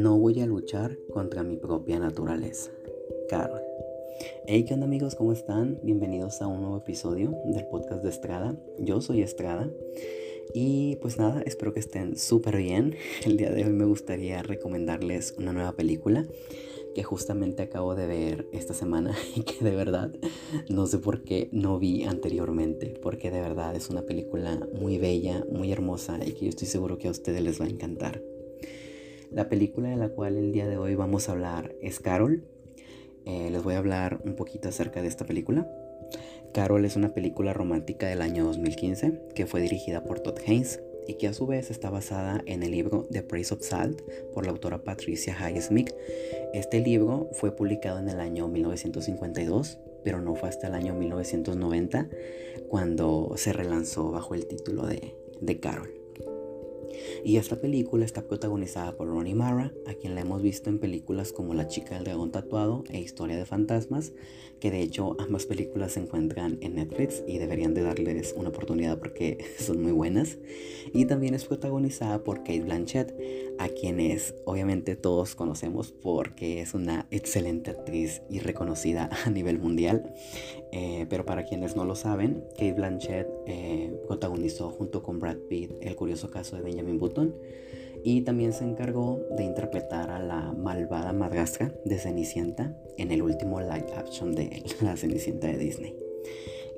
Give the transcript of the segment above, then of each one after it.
No voy a luchar contra mi propia naturaleza. Carol. Hey, ¿qué onda amigos? ¿Cómo están? Bienvenidos a un nuevo episodio del podcast de Estrada. Yo soy Estrada. Y pues nada, espero que estén súper bien. El día de hoy me gustaría recomendarles una nueva película que justamente acabo de ver esta semana y que de verdad no sé por qué no vi anteriormente, porque de verdad es una película muy bella, muy hermosa y que yo estoy seguro que a ustedes les va a encantar. La película de la cual el día de hoy vamos a hablar es Carol. Eh, les voy a hablar un poquito acerca de esta película. Carol es una película romántica del año 2015 que fue dirigida por Todd Haynes y que a su vez está basada en el libro The Praise of Salt por la autora Patricia Highsmith. Este libro fue publicado en el año 1952, pero no fue hasta el año 1990 cuando se relanzó bajo el título de, de Carol. Y esta película está protagonizada por Ronnie Mara, a quien la hemos visto en películas como La chica del dragón tatuado e Historia de fantasmas, que de hecho ambas películas se encuentran en Netflix y deberían de darles una oportunidad porque son muy buenas. Y también es protagonizada por Kate Blanchett, a quienes obviamente todos conocemos porque es una excelente actriz y reconocida a nivel mundial. Eh, pero para quienes no lo saben, Kate Blanchett eh, protagonizó junto con Brad Pitt el curioso caso de Benjamin Button y también se encargó de interpretar a la malvada madrastra de Cenicienta en el último live action de la Cenicienta de Disney.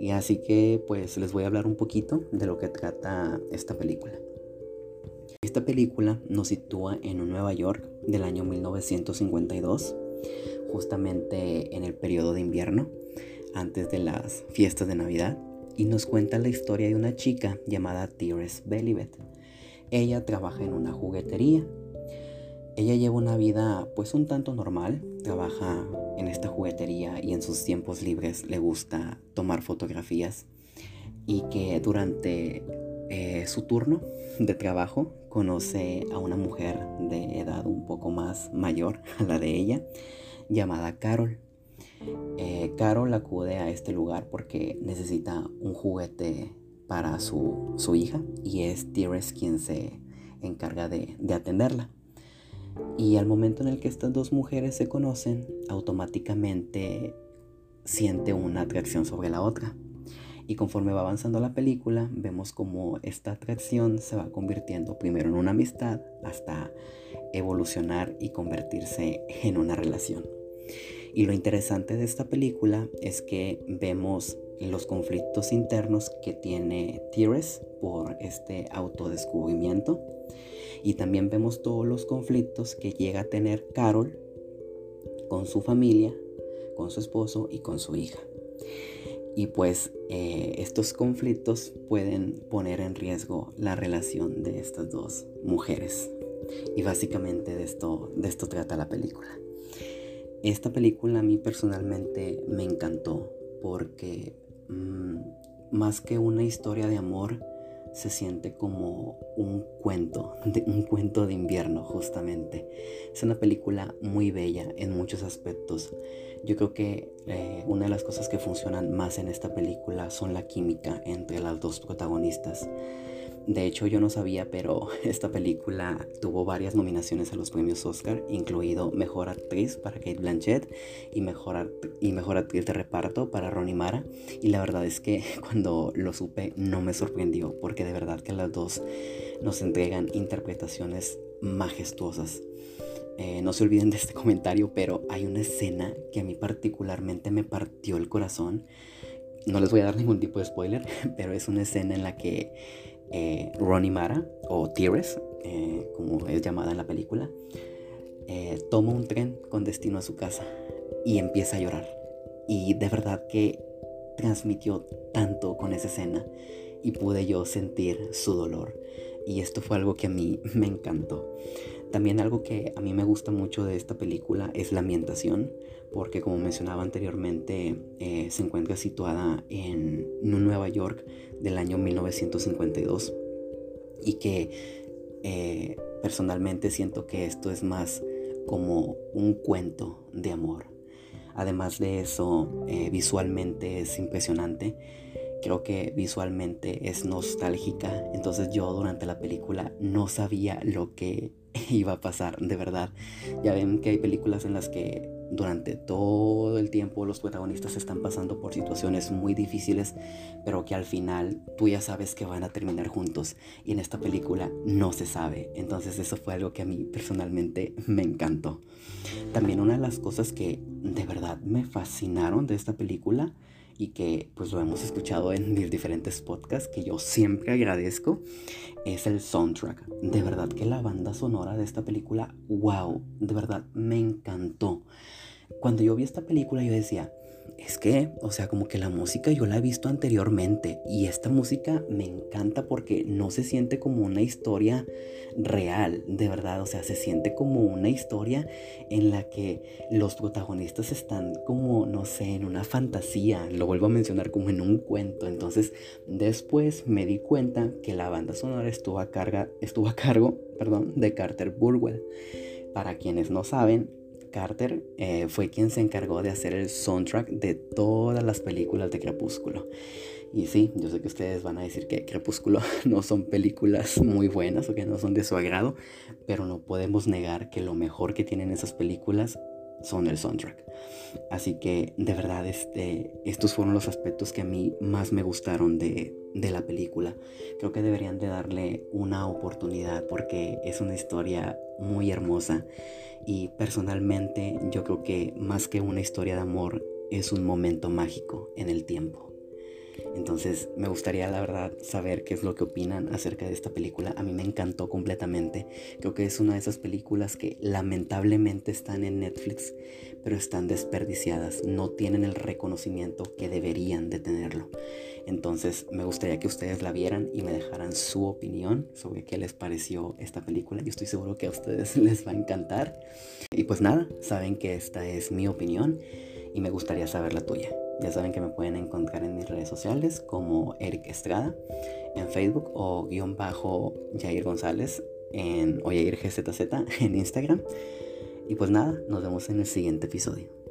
Y así que pues les voy a hablar un poquito de lo que trata esta película. Esta película nos sitúa en un Nueva York del año 1952, justamente en el periodo de invierno, antes de las fiestas de Navidad, y nos cuenta la historia de una chica llamada Tires Belibet. Ella trabaja en una juguetería. Ella lleva una vida pues un tanto normal, trabaja en esta juguetería y en sus tiempos libres le gusta tomar fotografías y que durante eh, su turno de trabajo conoce a una mujer de edad un poco más mayor a la de ella, llamada Carol. Eh, Carol acude a este lugar porque necesita un juguete para su, hija y es Tires quien se encarga de, de atenderla. Y al momento en el que estas dos mujeres se conocen, automáticamente siente una atracción sobre la otra. Y conforme va avanzando la película, vemos como esta atracción se va convirtiendo primero en una amistad hasta evolucionar y convertirse en una relación. Y lo interesante de esta película es que vemos los conflictos internos que tiene Tires por este autodescubrimiento. Y también vemos todos los conflictos que llega a tener Carol con su familia, con su esposo y con su hija. Y pues eh, estos conflictos pueden poner en riesgo la relación de estas dos mujeres. Y básicamente de esto, de esto trata la película. Esta película a mí personalmente me encantó porque mm, más que una historia de amor, se siente como un cuento, de, un cuento de invierno justamente. Es una película muy bella en muchos aspectos. Yo creo que eh, una de las cosas que funcionan más en esta película son la química entre las dos protagonistas. De hecho, yo no sabía, pero esta película tuvo varias nominaciones a los premios Oscar, incluido Mejor Actriz para Kate Blanchett y Mejor, y mejor Actriz de Reparto para Ronnie Mara. Y la verdad es que cuando lo supe no me sorprendió, porque de verdad que las dos nos entregan interpretaciones majestuosas. Eh, no se olviden de este comentario, pero hay una escena que a mí particularmente me partió el corazón. No les voy a dar ningún tipo de spoiler, pero es una escena en la que eh, Ronnie Mara, o Tires, eh, como es llamada en la película, eh, toma un tren con destino a su casa y empieza a llorar. Y de verdad que transmitió tanto con esa escena y pude yo sentir su dolor. Y esto fue algo que a mí me encantó. También algo que a mí me gusta mucho de esta película es la ambientación, porque como mencionaba anteriormente, eh, se encuentra situada en Nueva York del año 1952 y que eh, personalmente siento que esto es más como un cuento de amor. Además de eso, eh, visualmente es impresionante. Creo que visualmente es nostálgica. Entonces yo durante la película no sabía lo que iba a pasar, de verdad. Ya ven que hay películas en las que durante todo el tiempo los protagonistas están pasando por situaciones muy difíciles, pero que al final tú ya sabes que van a terminar juntos. Y en esta película no se sabe. Entonces eso fue algo que a mí personalmente me encantó. También una de las cosas que de verdad me fascinaron de esta película y que pues lo hemos escuchado en diferentes podcasts que yo siempre agradezco es el soundtrack. De verdad que la banda sonora de esta película, wow, de verdad me encantó. Cuando yo vi esta película yo decía, es que, o sea, como que la música yo la he visto anteriormente y esta música me encanta porque no se siente como una historia real, de verdad, o sea, se siente como una historia en la que los protagonistas están como, no sé, en una fantasía, lo vuelvo a mencionar como en un cuento, entonces después me di cuenta que la banda sonora estuvo a, carga, estuvo a cargo perdón, de Carter Burwell. Para quienes no saben, Carter eh, fue quien se encargó de hacer el soundtrack de todas las películas de Crepúsculo. Y sí, yo sé que ustedes van a decir que Crepúsculo no son películas muy buenas o que no son de su agrado, pero no podemos negar que lo mejor que tienen esas películas son el soundtrack. Así que de verdad este, estos fueron los aspectos que a mí más me gustaron de, de la película. Creo que deberían de darle una oportunidad porque es una historia muy hermosa y personalmente yo creo que más que una historia de amor es un momento mágico en el tiempo. Entonces me gustaría la verdad saber qué es lo que opinan acerca de esta película. A mí me encantó completamente. Creo que es una de esas películas que lamentablemente están en Netflix, pero están desperdiciadas. No tienen el reconocimiento que deberían de tenerlo. Entonces me gustaría que ustedes la vieran y me dejaran su opinión sobre qué les pareció esta película. Yo estoy seguro que a ustedes les va a encantar. Y pues nada, saben que esta es mi opinión y me gustaría saber la tuya. Ya saben que me pueden encontrar en mis redes sociales como Eric Estrada en Facebook o guion bajo Jair González en, o Jair GZZ en Instagram. Y pues nada, nos vemos en el siguiente episodio.